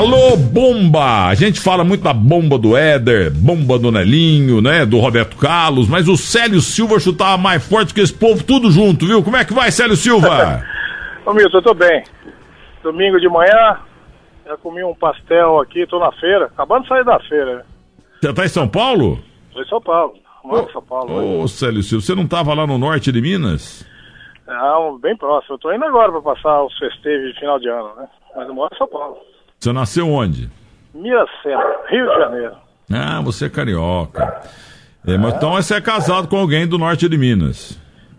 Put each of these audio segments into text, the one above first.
Alô, bomba! A gente fala muito da bomba do Éder, bomba do Nelinho, né? Do Roberto Carlos, mas o Célio Silva chutava mais forte que esse povo tudo junto, viu? Como é que vai, Célio Silva? Ô Milton, eu tô bem. Domingo de manhã, já comi um pastel aqui, tô na feira, acabando de sair da feira. né? Você tá em São Paulo? Tô em São Paulo, moro em São Paulo. Ô, né? Célio Silva, você não tava lá no norte de Minas? Não, bem próximo. Eu tô indo agora pra passar os festejos de final de ano, né? Mas eu moro em São Paulo. Você nasceu onde? Miracema, Rio de Janeiro. Ah, você é carioca. É, mas então você é casado com alguém do norte de Minas.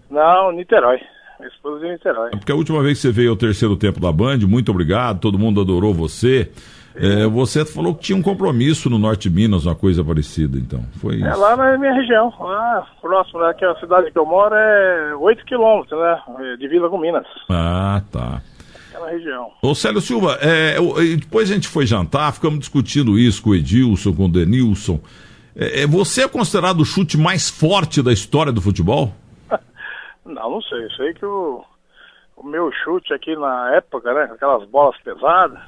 Não, Niterói. Minha esposa de Niterói. Porque a última vez que você veio ao terceiro tempo da Band, muito obrigado, todo mundo adorou você. É, você falou que tinha um compromisso no norte de Minas, uma coisa parecida, então. Foi isso. É lá na minha região, lá próximo, né? Que a cidade que eu moro é 8 quilômetros, né? É, Divisa com Minas, Ah, tá. Aquela região. Ô Célio Silva, é, depois a gente foi jantar, ficamos discutindo isso com o Edilson, com o Denilson. É, é, você é considerado o chute mais forte da história do futebol? Não, não sei. Sei que o, o meu chute aqui na época, né? com Aquelas bolas pesadas,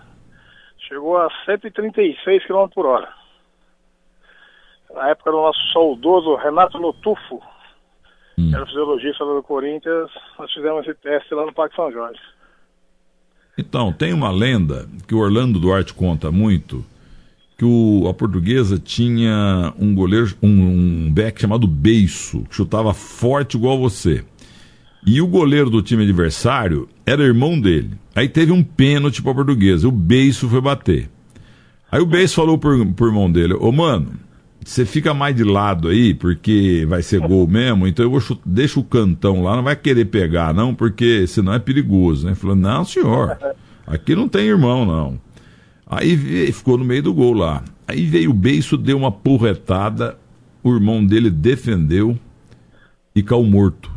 chegou a 136 km por hora. Na época do nosso saudoso Renato Lotufo, que era fisiologista do Corinthians, nós fizemos esse teste lá no Parque São Jorge. Então, tem uma lenda que o Orlando Duarte conta muito, que o, a portuguesa tinha um goleiro, um, um back chamado Beiço, que chutava forte igual você. E o goleiro do time adversário era irmão dele. Aí teve um pênalti pra portuguesa, o Beiço foi bater. Aí o Beiço falou pro, pro irmão dele, ô mano, você fica mais de lado aí, porque vai ser gol mesmo, então eu vou chutar, deixa o cantão lá, não vai querer pegar não, porque senão é perigoso, né? Falou, não senhor, aqui não tem irmão não. Aí ficou no meio do gol lá. Aí veio o beiço, deu uma porretada, o irmão dele defendeu e caiu morto.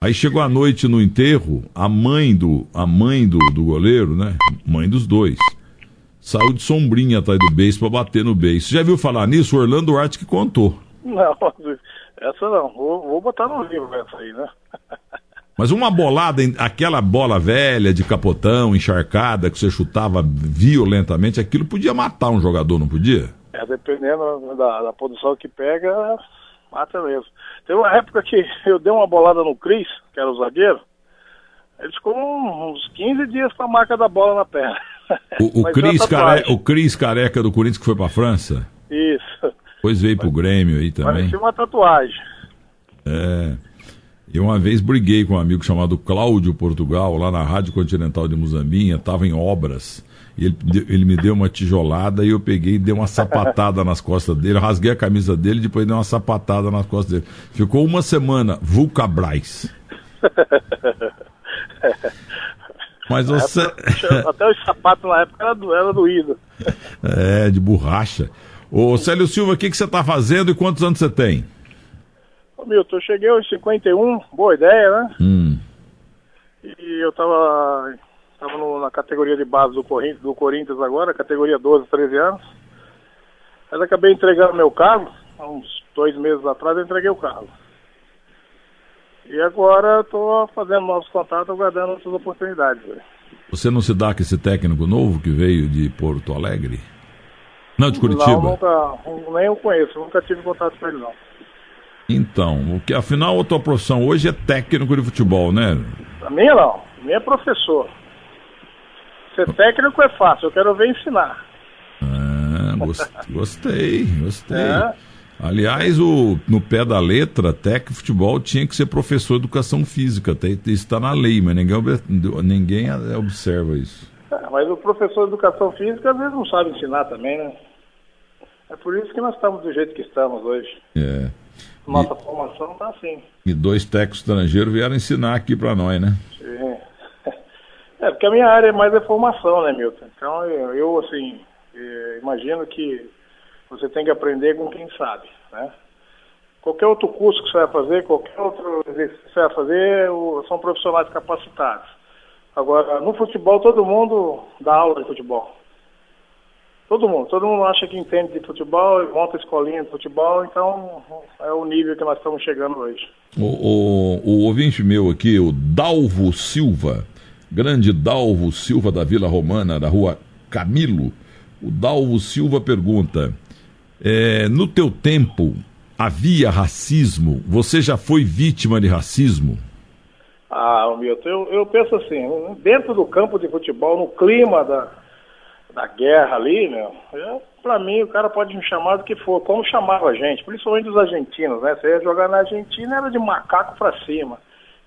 Aí chegou a noite no enterro, a mãe do a mãe do, do goleiro, né? Mãe dos dois. Saiu de sombrinha atrás do beiço pra bater no beiço. Já viu falar nisso? O Orlando Duarte que contou. Não, essa não. Vou, vou botar no livro essa aí, né? Mas uma bolada, aquela bola velha de capotão, encharcada, que você chutava violentamente, aquilo podia matar um jogador, não podia? É, dependendo da, da posição que pega, mata mesmo. Teve uma época que eu dei uma bolada no Cris, que era o zagueiro, ele ficou uns 15 dias com a marca da bola na perna. O, o, Cris, Care... o Cris Careca do Corinthians que foi pra França, Isso. depois veio pro Grêmio aí também. Parecia uma tatuagem. É. Eu uma vez briguei com um amigo chamado Cláudio Portugal, lá na Rádio Continental de Muzambinha, estava em obras. E ele, ele me deu uma tijolada e eu peguei e dei uma sapatada nas costas dele, rasguei a camisa dele e depois dei uma sapatada nas costas dele. Ficou uma semana, Vulcabras. Mas você. Até os sapatos na época era, do, era doído. É, de borracha. Ô Célio Silva, o que, que você está fazendo e quantos anos você tem? Ô, Milton, eu cheguei aos 51, boa ideia, né? Hum. E eu tava, tava no- na categoria de base do Corinthians, do Corinthians agora, categoria 12, 13 anos. Mas acabei entregando meu carro, há uns dois meses atrás eu entreguei o carro. E agora estou fazendo novos contatos, aguardando outras oportunidades. Você não se dá com esse técnico novo que veio de Porto Alegre? Não, de Curitiba. Não, nunca, nem eu conheço, nunca tive contato com ele não. Então, o que afinal a tua profissão hoje é técnico de futebol, né? A minha não, a minha é professor. Ser técnico é fácil, eu quero ver ensinar. Ah, gos- gostei, gostei. É. Aliás, o, no pé da letra, técnico de futebol tinha que ser professor de educação física. Até isso está na lei, mas ninguém, ninguém observa isso. É, mas o professor de educação física às vezes não sabe ensinar também, né? É por isso que nós estamos do jeito que estamos hoje. É. Nossa formação tá assim. E dois técnicos estrangeiros vieram ensinar aqui para nós, né? Sim. É, porque a minha área é mais a formação, né, Milton? Então eu, eu, assim, eh, imagino que você tem que aprender com quem sabe, né? Qualquer outro curso que você vai fazer, qualquer outro exercício que você vai fazer, são profissionais capacitados. Agora, no futebol, todo mundo dá aula de futebol. Todo mundo. Todo mundo acha que entende de futebol, e monta escolinha de futebol, então é o nível que nós estamos chegando hoje. O, o, o ouvinte meu aqui, o Dalvo Silva, grande Dalvo Silva da Vila Romana, da rua Camilo. O Dalvo Silva pergunta: é, no teu tempo havia racismo? Você já foi vítima de racismo? Ah, Milton, eu, eu penso assim, dentro do campo de futebol, no clima da, da guerra ali, meu, eu, pra mim o cara pode me chamar do que for, como chamava a gente, principalmente os argentinos, né? Você ia jogar na Argentina, era de macaco pra cima.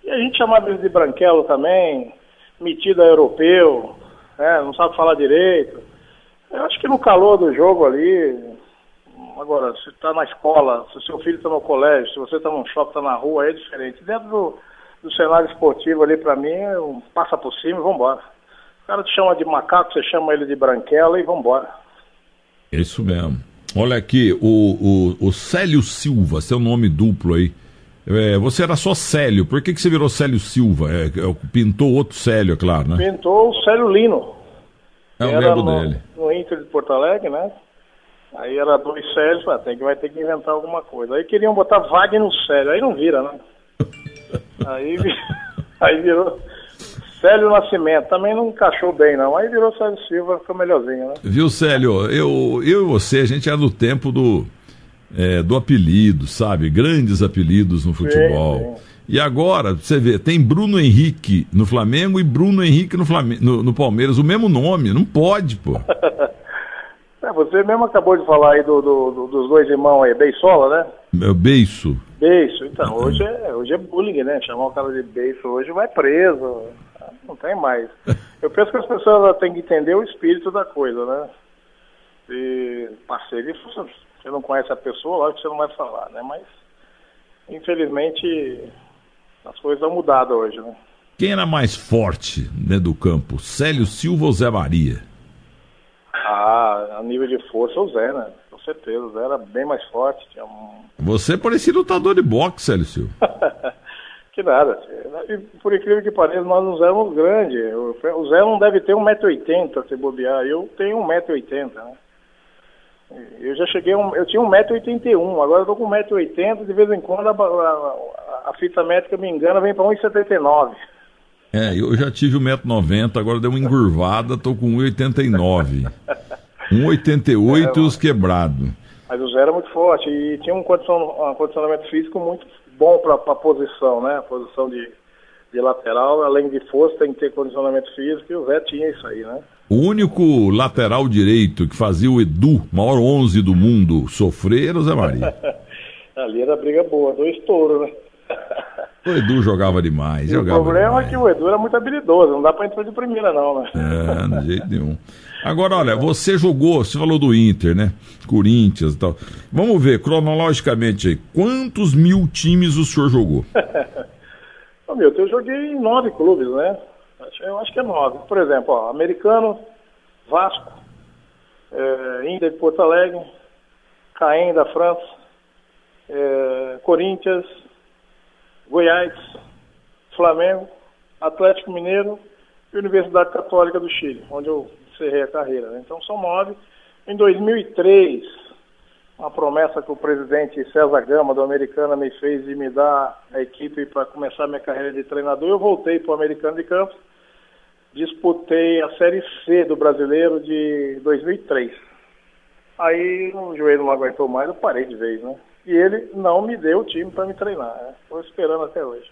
E a gente chamava eles de branquelo também, metido a europeu, né? não sabe falar direito. Eu acho que no calor do jogo ali, agora, se está na escola, se seu filho está no colégio, se você está num shopping, está na rua, é diferente. Dentro do, do cenário esportivo ali, para mim, um passa por cima e vambora. O cara te chama de macaco, você chama ele de branquela e vambora. Isso mesmo. Olha aqui, o, o, o Célio Silva, seu nome duplo aí. É, você era só Célio, por que, que você virou Célio Silva? É, é pintou outro Célio, é claro, né? Pintou o Célio Lino. É o lembro dele. No Inter de Porto Alegre, né? Aí era dois Célios, ah, tem que, vai ter que inventar alguma coisa. Aí queriam botar Wagner no Célio, aí não vira, né? aí, aí virou Célio Nascimento, também não encaixou bem, não. Aí virou Célio Silva, ficou melhorzinho, né? Viu, Célio? Eu, eu e você, a gente era do tempo do, é, do apelido, sabe? Grandes apelidos no futebol. Sim, sim. E agora, você vê, tem Bruno Henrique no Flamengo e Bruno Henrique no, Flamengo, no, no Palmeiras, o mesmo nome, não pode, pô. É, você mesmo acabou de falar aí do, do, do, dos dois irmãos aí, Beisola, né? É Beiço. Beiço, então, hoje é, hoje é bullying, né? Chamar o cara de beiço hoje vai preso, não tem mais. Eu penso que as pessoas têm que entender o espírito da coisa, né? E parceria, você não conhece a pessoa, lógico que você não vai falar, né? Mas, infelizmente, as coisas vão mudado hoje, né? Quem era mais forte dentro do campo, Célio Silva ou Zé Maria? Ah, a nível de força o Zé, né? Com certeza, o Zé era bem mais forte. Um... Você parecia lutador de boxe, Silva. que nada. E, por incrível que pareça, nós não éramos grandes. O Zé não deve ter 1,80m se bobear. Eu tenho 1,80m, né? Eu já cheguei, um, eu tinha 1,81m, agora eu tô com 1,80m, de vez em quando a, a, a fita métrica me engana, vem para 1,79m. É, eu já tive 1,90m, agora deu uma engurvada, tô com 1,89m. 1,88m é, os quebrados. Mas o Zé era muito forte e tinha um, condição, um condicionamento físico muito bom para a posição, né? A posição de, de lateral, além de força, tem que ter condicionamento físico e o Zé tinha isso aí, né? O único lateral direito que fazia o Edu, maior 11 do mundo, sofrer era o Zé Maria. Ali era briga boa, dois touros, né? O Edu jogava demais. Jogava o problema demais. é que o Edu era muito habilidoso, não dá pra entrar de primeira, não, né? É, de jeito nenhum. Agora, olha, você jogou, você falou do Inter, né? Corinthians e tal. Vamos ver, cronologicamente aí, quantos mil times o senhor jogou? Ô, meu, eu joguei em nove clubes, né? Eu acho que é nove. Por exemplo, ó, Americano, Vasco, é, Inter de Porto Alegre, Caen da França, é, Corinthians, Goiás, Flamengo, Atlético Mineiro e Universidade Católica do Chile, onde eu encerrei a carreira. Né? Então são nove. Em 2003, uma promessa que o presidente César Gama, do Americana, me fez de me dar a equipe para começar minha carreira de treinador, eu voltei para o Americano de Campos, disputei a Série C do Brasileiro de 2003. Aí o joelho não aguentou mais, eu parei de vez, né? E ele não me deu o time para me treinar. Estou né? esperando até hoje.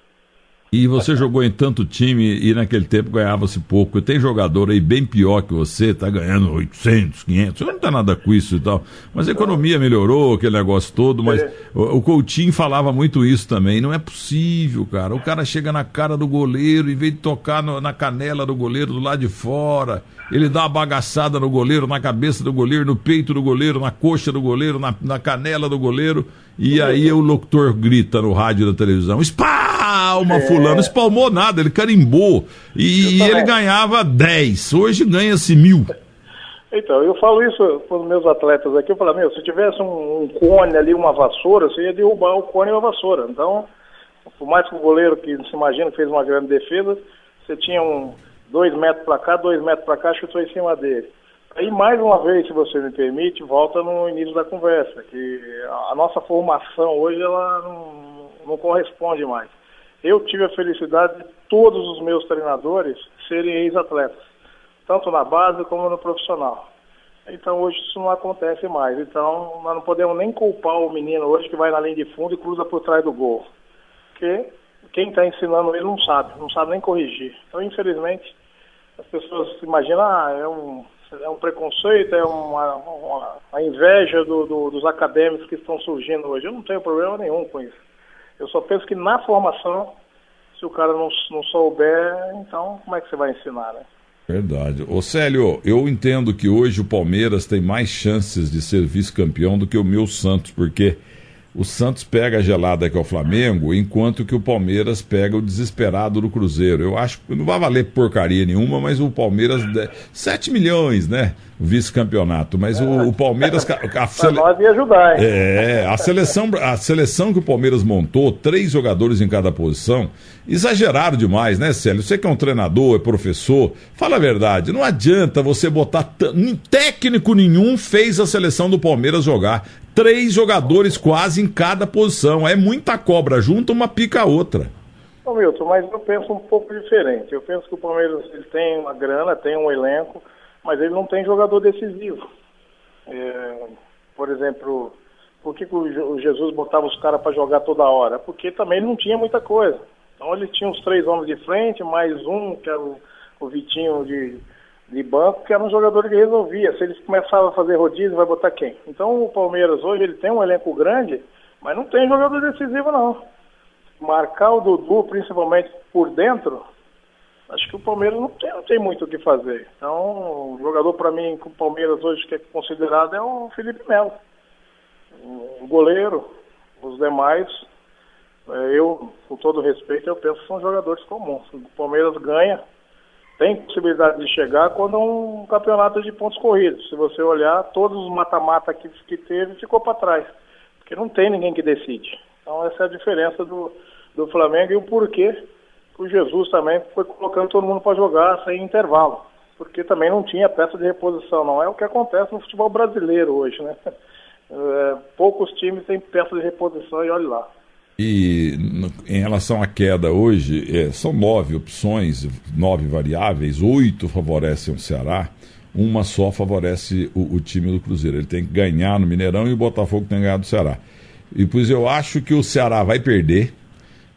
E você jogou em tanto time e naquele tempo ganhava-se pouco. Tem jogador aí bem pior que você, tá ganhando 800, 500. Você não tá nada com isso e tal. Mas a economia melhorou, aquele negócio todo. Mas o, Coutinho falava muito isso também. Não é possível, cara. O cara chega na cara do goleiro, em vez de tocar no, na canela do goleiro do lado de fora, ele dá uma bagaçada no goleiro, na cabeça do goleiro, no peito do goleiro, na coxa do goleiro, na, na canela do goleiro. E aí o locutor grita no rádio da televisão: espalma, é. fulano. Espalmou nada, ele carimbou. E, ele ganhava 10. Hoje ganha-se mil. Então, eu falo isso para os meus atletas aqui. Eu falo: meu, se tivesse um, um, cone ali, uma vassoura, você ia derrubar o cone e a vassoura. Então, por mais que o goleiro que se imagina fez uma grande defesa, você tinha um dois metros para cá, dois metros para cá, chutou em cima dele. Aí, mais uma vez, se você me permite, volta no início da conversa, que a nossa formação hoje ela não, não corresponde mais. Eu tive a felicidade de todos os meus treinadores serem ex-atletas. tanto na base como no profissional. Então hoje isso não acontece mais. Então nós não podemos nem culpar o menino hoje que vai na linha de fundo e cruza por trás do gol. Porque quem está ensinando ele não sabe, não sabe nem corrigir. Então infelizmente as pessoas imaginam, ah, é um, é um preconceito, é uma, uma, uma inveja do, do, dos acadêmicos que estão surgindo hoje. Eu não tenho problema nenhum com isso. Eu só penso que na formação, se o cara não, não souber, então como é que você vai ensinar, né? Verdade. Ô Célio, eu entendo que hoje o Palmeiras tem mais chances de ser vice-campeão do que o meu Santos, porque o Santos pega a gelada que é o Flamengo, enquanto que o Palmeiras pega o desesperado do Cruzeiro. Eu acho que não vai valer porcaria nenhuma, mas o Palmeiras. 7 milhões, né? O vice-campeonato. Mas o, o, Palmeiras. A, a sele... nós ia ajudar, hein? É, a seleção, a seleção que o Palmeiras montou, três jogadores em cada posição, exageraram demais, né, Célio? Você que é um treinador, é professor, fala a verdade. Não adianta você botar. T... Técnico nenhum fez a seleção do Palmeiras jogar três jogadores quase em cada posição. É muita cobra junto, uma pica a outra. Ô Milton, mas eu penso um pouco diferente. Eu penso que o Palmeiras ele tem uma grana, tem um elenco, mas ele não tem jogador decisivo. É, por exemplo, por que, que o Jesus botava os caras para jogar toda hora? Porque também ele não tinha muita coisa. Então ele tinha os três homens de frente, mais um, que era o, o Vitinho de de banco, que era um jogador que resolvia. Se eles começavam a fazer rodízio, vai botar quem? Então o Palmeiras hoje ele tem um elenco grande, mas não tem jogador decisivo não. Marcar o Dudu, principalmente por dentro, acho que o Palmeiras não tem, não tem muito o que fazer. Então, o jogador para mim que o Palmeiras hoje que é considerado é o Felipe Melo. O goleiro, os demais, é, eu, com todo respeito, eu penso que são jogadores comuns. O Palmeiras ganha tem possibilidade de chegar quando é um campeonato de pontos corridos. Se você olhar, todos os mata-mata que, que teve ficou para trás, porque não tem ninguém que decide. Então essa é a diferença do, do Flamengo e o porquê o Jesus também foi colocando todo mundo para jogar sem intervalo, porque também não tinha peça de reposição, não é o que acontece no futebol brasileiro hoje, né? É, poucos times têm peça de reposição e olha lá. E em relação à queda hoje, é, são nove opções, nove variáveis, oito favorecem o Ceará, uma só favorece o, o, time do Cruzeiro. Ele tem que ganhar no Mineirão e o Botafogo tem que ganhar Ceará. E pois eu acho que o Ceará vai perder,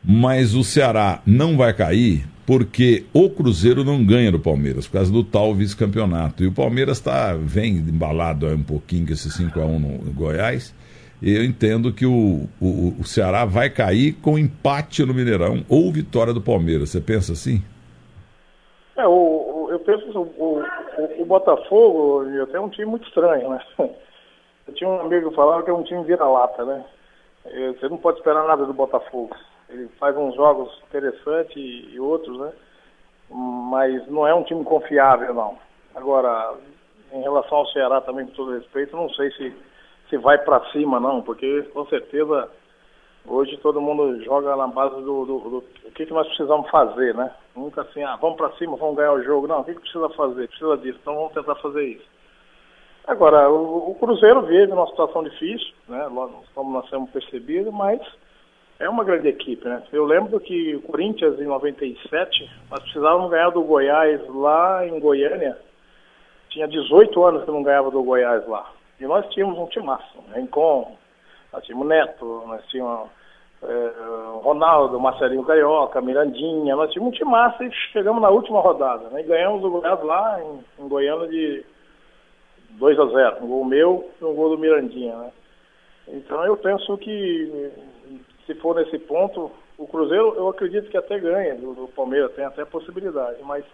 mas o Ceará não vai cair porque o Cruzeiro não ganha do Palmeiras, por causa do tal vice-campeonato. E o Palmeiras tá, vem embalado um pouquinho com esse 5x1 no Goiás eu entendo que o, o, o, Ceará vai cair com empate no Mineirão ou vitória do Palmeiras. Você pensa assim? É, o, eu penso que o, o, Botafogo é um time muito estranho, né? Eu tinha um amigo que falava que é um time vira-lata, né? Você não pode esperar nada do Botafogo. Ele faz uns jogos interessantes e, e outros, né? Mas não é um time confiável, não. Agora, em relação ao Ceará também, com todo respeito, não sei se se vai para cima, não, porque com certeza hoje todo mundo joga na base do, do, do, do que, que nós precisamos fazer, né? Nunca assim, ah, vamos para cima, vamos ganhar o jogo. Não, o que, que precisa fazer? Precisa disso, então vamos tentar fazer isso. Agora, o, o Cruzeiro vive uma situação difícil, né? Como nós temos percebido, mas é uma grande equipe, né? Eu lembro que o Corinthians em 97, nós precisávamos ganhar do Goiás lá em Goiânia. Tinha 18 anos que não ganhava do Goiás lá. E nós tínhamos um timaço, Rincon, nós tínhamos Neto, nós tínhamos é, Ronaldo, Marcelinho Carioca, Mirandinha, nós tínhamos um timaço e chegamos na última rodada, né? E ganhamos o Goiás lá em, em Goiânia de 2 a 0, um gol meu e um gol do Mirandinha, né? Então eu penso que se for nesse ponto, o Cruzeiro eu acredito que até ganha, do Palmeiras tem até possibilidade, mas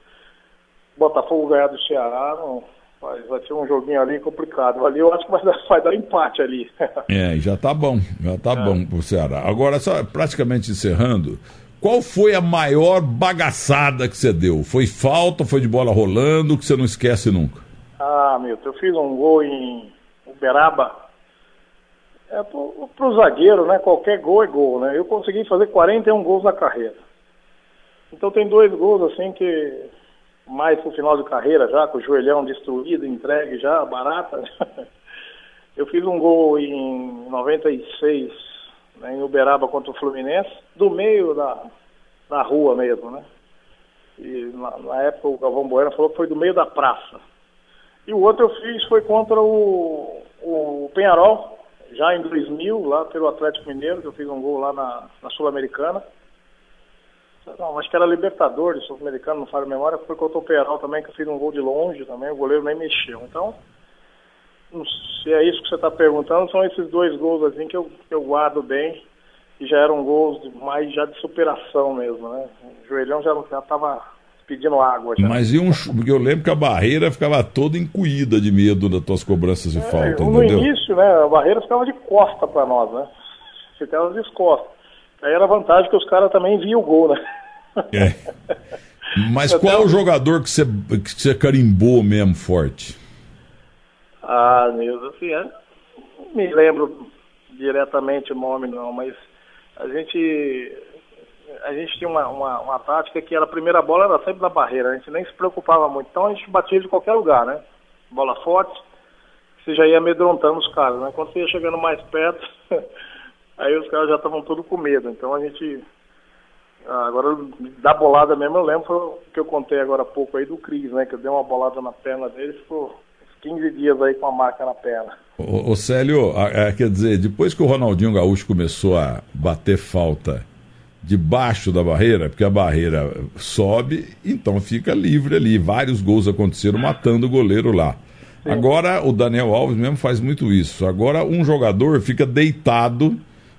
Botafogo ganhar do Ceará não Vai, vai ser um joguinho ali complicado. Ali eu acho que vai dar, vai dar empate ali. é, já tá bom, já tá é. bom pro Ceará. Agora, só praticamente encerrando, qual foi a maior bagaçada que você deu? Foi falta, foi de bola rolando, que você não esquece nunca? Ah, meu, eu fiz um gol em Uberaba. É, pro, pro zagueiro, né? Qualquer gol é gol, né? Eu consegui fazer 41 gols na carreira. Então tem dois gols assim que mais pro final de carreira já, com o joelhão destruído, entregue já, barata. Eu fiz um gol em 96, né, em Uberaba contra o Fluminense, do meio da, da rua mesmo, né? E na, na época o Galvão Bueno falou que foi do meio da praça. E o outro eu fiz foi contra o, o Penharol, já em 2000, lá pelo Atlético Mineiro, que eu fiz um gol lá na, na Sul-Americana. Não, acho que era Libertadores, Sul-Americano, não falo memória, foi contra o Penharol também, que eu fiz um gol de longe também, o goleiro nem mexeu. Então, se é isso que você está perguntando, são esses dois gols assim que eu, que eu guardo bem e já eram gols mais já de superação mesmo, né? O joelhão já estava pedindo água. Já. Mas e um, eu lembro que a barreira ficava toda encuída de medo das tuas cobranças de é, falta, no entendeu? No início, né, a barreira ficava de costa para nós, né? Ficava de costas. Aí era vantagem que os caras também viam o gol, né? É. Mas qual o jogador que você, que você carimbou mesmo forte? Ah, Nilson, assim, é, não me lembro diretamente o nome não, mas a gente a gente tinha uma, uma, uma, tática que era a primeira bola era sempre na barreira, a gente nem se preocupava muito. Então a gente batia de qualquer lugar, né? Bola forte, você já ia amedrontando os caras, né? Quando você ia chegando mais perto, aí os caras já estavam tudo com medo. Então a gente. Ah, agora, da bolada mesmo, eu lembro que eu contei agora há pouco aí do Cris, né? Que eu dei uma bolada na perna dele e ficou 15 dias aí com a marca na perna. Ô, ô Célio, quer dizer, depois que o Ronaldinho Gaúcho começou a bater falta debaixo da barreira, porque a barreira sobe, então fica livre ali. Vários gols aconteceram matando o goleiro lá. Sim. Agora o Daniel Alves mesmo faz muito isso. Agora um jogador fica deitado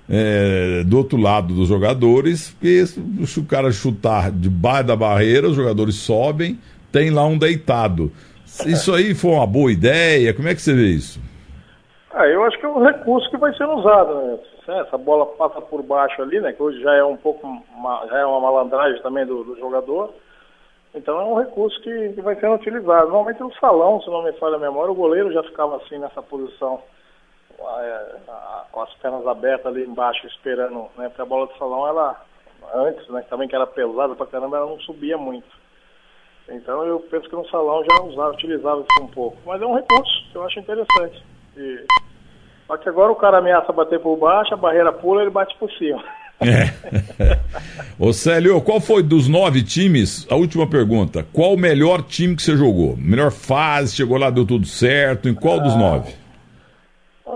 é, do outro lado dos jogadores, porque se o cara chutar debaixo da barreira, os jogadores sobem, tem lá um deitado. Isso aí foi uma boa ideia? Como é que você vê isso? Ah, eu acho que é um recurso que vai sendo usado, né? Essa bola passa por baixo ali, né? Que hoje já é um pouco, uma, já é uma malandragem também do, do jogador. Então é um recurso que, que, vai sendo utilizado. Normalmente no salão, se não me falha a memória, o goleiro já ficava assim nessa posição, é, com as pernas abertas ali embaixo, esperando, né? Porque a bola do salão, ela, antes, né? Também que era pesada pra caramba, ela não subia muito. Então eu penso que no salão já usava, utilizava isso um pouco. Mas é um recurso que eu acho interessante. E... Só que agora o cara ameaça bater por baixo, a barreira pula ele bate por cima. É. Ô Célio, qual foi dos nove times? A última pergunta. Qual o melhor time que você jogou? Melhor fase, chegou lá, deu tudo certo. Em qual ah, dos nove?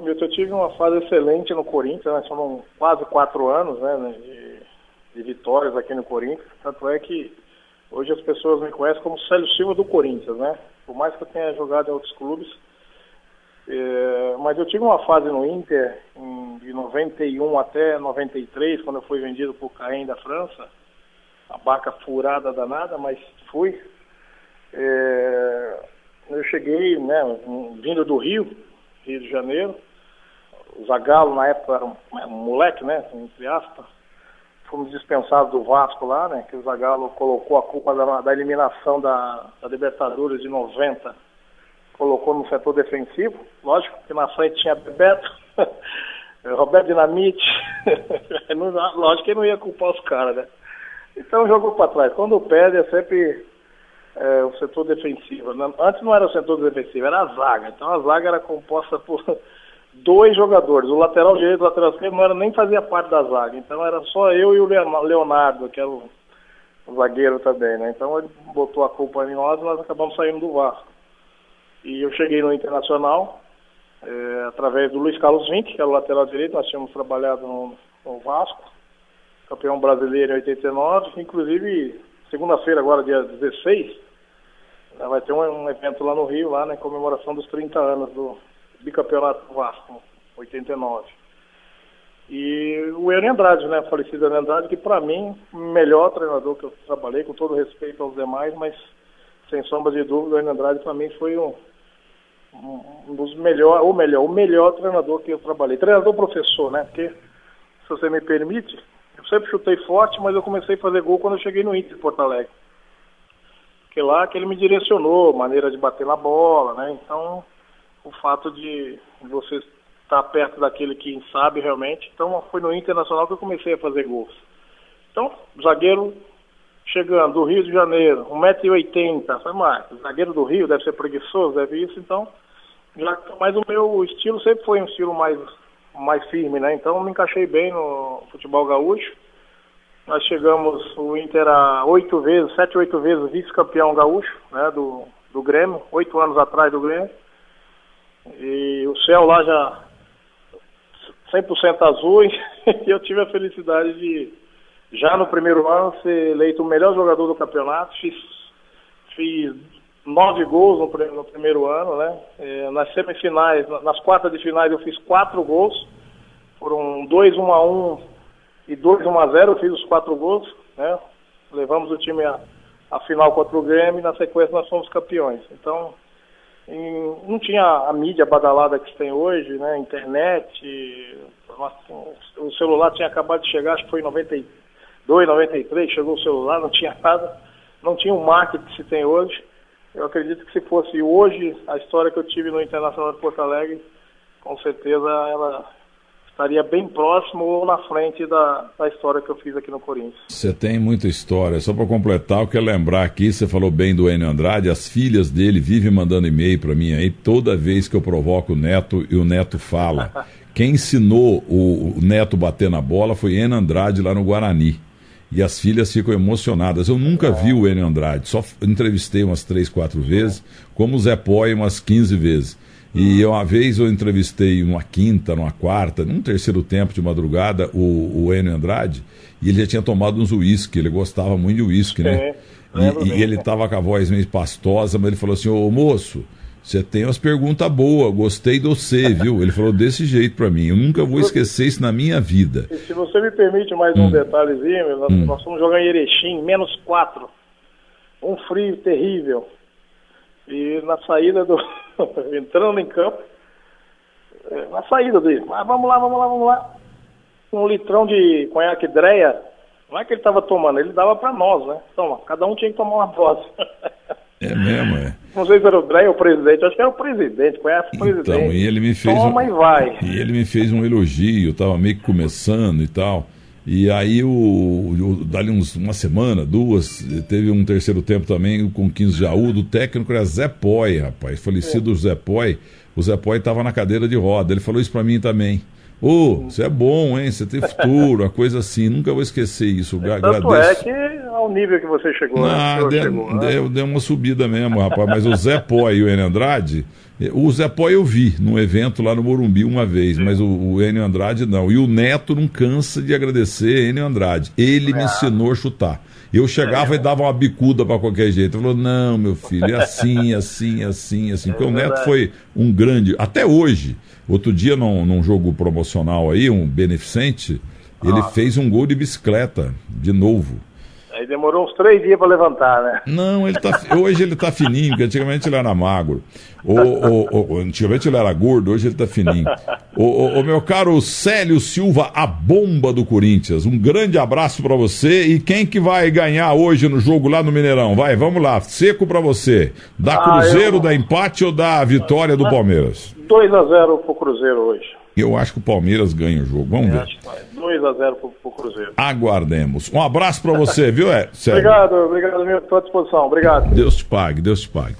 Eu tive uma fase excelente no Corinthians, né? São quase quatro anos né, de, de vitórias aqui no Corinthians. Tanto é que Hoje as pessoas me conhecem como Célio Silva do Corinthians, né? Por mais que eu tenha jogado em outros clubes. É, mas eu tive uma fase no Inter em, de 91 até 93, quando eu fui vendido por Caen da França. A barca furada danada, mas fui. É, eu cheguei, né, vindo do Rio, Rio de Janeiro. O Zagallo na época era um, um moleque, né, entre aspas fomos dispensados do Vasco lá, né? Que o Zagallo colocou a culpa da, da eliminação da, da, Libertadores de 90, colocou no setor defensivo. Lógico que na frente tinha Bebeto, Roberto Dinamite. lógico que não ia culpar os caras, né? Então jogou para trás. Quando perde é sempre é, o setor defensivo. Antes não era o setor defensivo, era a zaga. Então a zaga era composta por dois jogadores. O lateral direito e o lateral esquerdo não era, nem fazia parte da zaga. Então era só eu e o Leonardo, que era o, o zagueiro também, né? Então ele botou a culpa em nós e nós acabamos saindo do Vasco. E eu cheguei no Internacional é, através do Luiz Carlos Vinck, que era o lateral direito, nós tínhamos trabalhado no, no Vasco, campeão brasileiro em 89, inclusive segunda-feira agora, dia 16, vai ter um, um evento lá no Rio, lá né, comemoração dos 30 anos do, bicampeonato Vasco, 89. E o Enem Andrade, né, falecido Enem Andrade, que para mim, melhor treinador que eu trabalhei, com todo respeito aos demais, mas sem sombra de dúvida, o Enem Andrade para mim foi um, um dos melhores, ou melhor, o melhor treinador que eu trabalhei. Treinador professor, né, porque, se você me permite, eu sempre chutei forte, mas eu comecei a fazer gol quando eu cheguei no Inter de Porto Alegre. Porque lá que ele me direcionou, maneira de bater na bola, né, então o fato de você estar perto daquele que sabe realmente. Então foi no Internacional que eu comecei a fazer gols. Então, zagueiro chegando do Rio de Janeiro, 1,80m, foi mais. Zagueiro do Rio deve ser preguiçoso, deve isso, então. Já, mas o meu estilo sempre foi um estilo mais, mais firme, né? Então me encaixei bem no futebol gaúcho. nós chegamos o Inter a oito vezes, sete, oito vezes vice-campeão gaúcho, né, do, do Grêmio, oito anos atrás do Grêmio. E o céu lá já 100% azul e eu tive a felicidade de, já no primeiro ano, ser eleito o melhor jogador do campeonato. Fiz, fiz nove gols no, no primeiro ano, né? É, nas semifinais, nas quartas de finais eu fiz quatro gols. Foram dois 1 a 1 e dois 1 a 0 eu fiz os quatro gols, né? Levamos o time à, à final contra o Grêmio e na sequência nós fomos campeões. Então, em, não tinha a mídia badalada que tem hoje, né? Internet, o celular tinha acabado de chegar, acho que foi em 92, 93, chegou o celular, não tinha nada, não tinha o marketing que se tem hoje. Eu acredito que se fosse hoje a história que eu tive no Internacional de Porto Alegre, com certeza ela estaria bem próximo ou na frente da, da história que eu fiz aqui no Corinthians. Você tem muita história. Só para completar, eu quero lembrar aqui, você falou bem do Enio Andrade, as filhas dele vivem mandando e-mail para mim aí toda vez que eu provoco o Neto e o Neto fala. Quem ensinou o, o Neto bater na bola foi Enio Andrade lá no Guarani e as filhas ficam emocionadas. Eu nunca vi o Enio Andrade, só entrevistei umas três, quatro vezes, como o Zé Poi umas 15 vezes. E uma vez eu entrevistei numa quinta, numa quarta, num terceiro tempo de madrugada, o, o Enio Andrade, e ele já tinha tomado uns uísque, ele gostava muito de uísque, né? E, e, ele estava com a voz meio pastosa, mas ele falou assim, ô moço, você tem umas perguntas boas, gostei de você, viu? Ele falou desse jeito para mim. Eu nunca vou esquecer isso na minha vida. E se você me permite mais um hum. detalhezinho, nós, hum. nós fomos jogar em Erechim, menos quatro. Um frio terrível. E na saída do. entrando em campo, é, na saída do. Ah, vamos lá, vamos lá, vamos lá. Um litrão de conhaque dreia. Não é que ele estava tomando, ele dava para nós, né? Toma, cada um tinha que tomar uma dose. É mesmo, é. Não sei se era o Drey ou o presidente, acho que era o presidente, conhece o presidente. Então, e ele me fez. Toma um, e vai. E ele me fez um elogio, eu tava meio que começando e tal. E aí, o, o, dali uns, uma semana, duas, teve um terceiro tempo também com 15 Jaú, do técnico era Zé Poi, rapaz. Falecido é. Zé Poi. O Zé Poi estava na cadeira de roda. Ele falou isso para mim também. Ô, oh, você é bom, hein? Você tem futuro, a coisa assim. Nunca vou esquecer isso. Tanto é que ao nível que você chegou. Ah, né? deu, chegou, né? deu, deu, uma subida mesmo, rapaz. Mas o Zé Pó e o Enio Andrade, o Zé Pó eu vi num evento lá no Morumbi uma vez, mas o, o Enio Andrade não. E o Neto não cansa de agradecer Enio Andrade. Ele é. me ensinou a chutar. Eu chegava é. e dava uma bicuda para qualquer jeito. Ele falou: não, meu filho, é assim, assim, assim, assim. É Porque o Neto foi um grande. Até hoje. Outro dia, num, num jogo promocional aí, um beneficente, ele ah. fez um gol de bicicleta, de novo. Aí demorou uns três dias para levantar, né? Não, ele tá, hoje ele tá fininho, porque antigamente ele era magro. O, o, o, antigamente ele era gordo, hoje ele tá fininho. O, meu caro Célio Silva, a bomba do Corinthians. Um grande abraço para você. E quem que vai ganhar hoje no jogo lá no Mineirão? Vai, vamos lá, seco para você. Da ah, Cruzeiro, eu... da empate ou da vitória do Palmeiras? 2 a 0 pro Cruzeiro hoje. Eu acho que o Palmeiras ganha o jogo. Vamos ver. 2 a 0 pro, pro Cruzeiro. Aguardemos. Um abraço para você, viu, é? Obrigado, obrigado, estou à disposição. Obrigado. Deus te pague, Deus te pague.